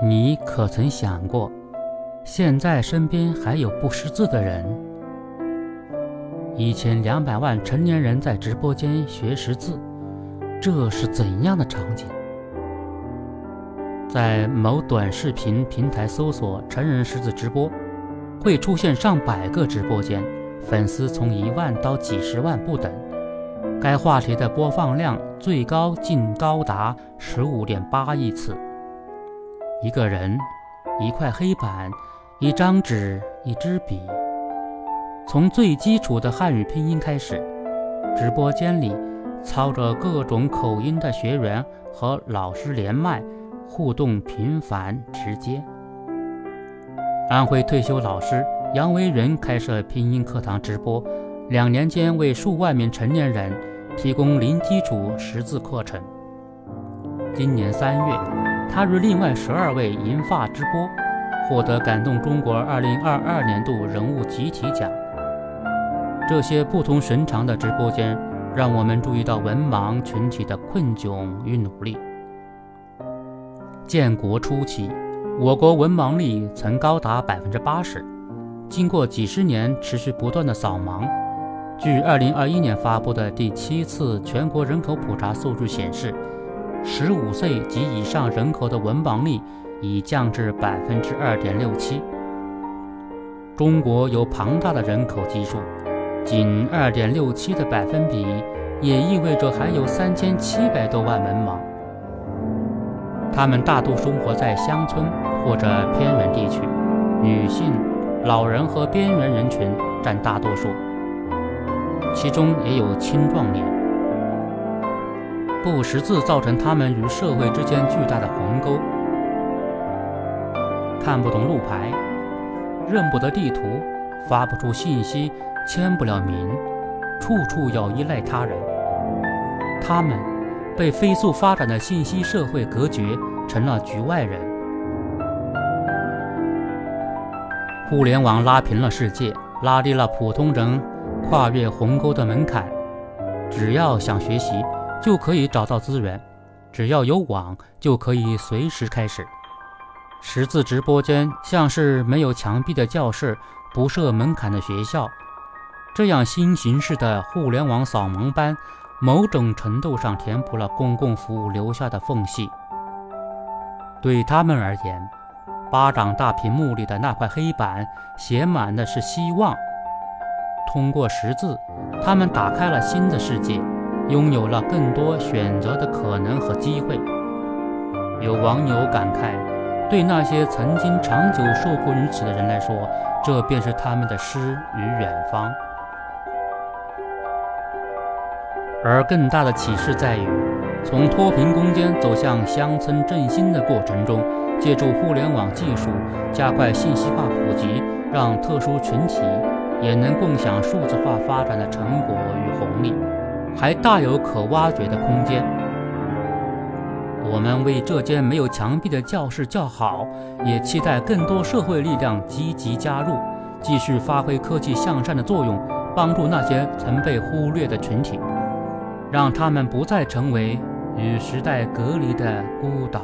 你可曾想过，现在身边还有不识字的人？一千两百万成年人在直播间学识字，这是怎样的场景？在某短视频平台搜索“成人识字直播”，会出现上百个直播间，粉丝从一万到几十万不等。该话题的播放量最高竟高达十五点八亿次。一个人，一块黑板，一张纸，一支笔。从最基础的汉语拼音开始，直播间里操着各种口音的学员和老师连麦，互动频繁直接。安徽退休老师杨维仁开设拼音课堂直播。两年间，为数万名成年人提供零基础识字课程。今年三月，他与另外十二位银发直播，获得感动中国二零二二年度人物集体奖。这些不同寻常的直播间，让我们注意到文盲群体的困窘与努力。建国初期，我国文盲率曾高达百分之八十，经过几十年持续不断的扫盲。据二零二一年发布的第七次全国人口普查数据显示，十五岁及以上人口的文盲率已降至百分之二点六七。中国有庞大的人口基数，仅二点六七的百分比，也意味着还有三千七百多万文盲。他们大多生活在乡村或者偏远地区，女性、老人和边缘人群占大多数。其中也有青壮年，不识字造成他们与社会之间巨大的鸿沟，看不懂路牌，认不得地图，发不出信息，签不了名，处处要依赖他人。他们被飞速发展的信息社会隔绝，成了局外人。互联网拉平了世界，拉低了普通人。跨越鸿沟的门槛，只要想学习，就可以找到资源；只要有网，就可以随时开始。识字直播间像是没有墙壁的教室，不设门槛的学校。这样新形式的互联网扫盲班，某种程度上填补了公共服务留下的缝隙。对他们而言，巴掌大屏幕里的那块黑板，写满的是希望。通过识字，他们打开了新的世界，拥有了更多选择的可能和机会。有网友感慨，对那些曾经长久受困于此的人来说，这便是他们的诗与远方。而更大的启示在于，从脱贫攻坚走向乡村振兴的过程中，借助互联网技术，加快信息化普及，让特殊群体。也能共享数字化发展的成果与红利，还大有可挖掘的空间。我们为这间没有墙壁的教室叫好，也期待更多社会力量积极加入，继续发挥科技向善的作用，帮助那些曾被忽略的群体，让他们不再成为与时代隔离的孤岛。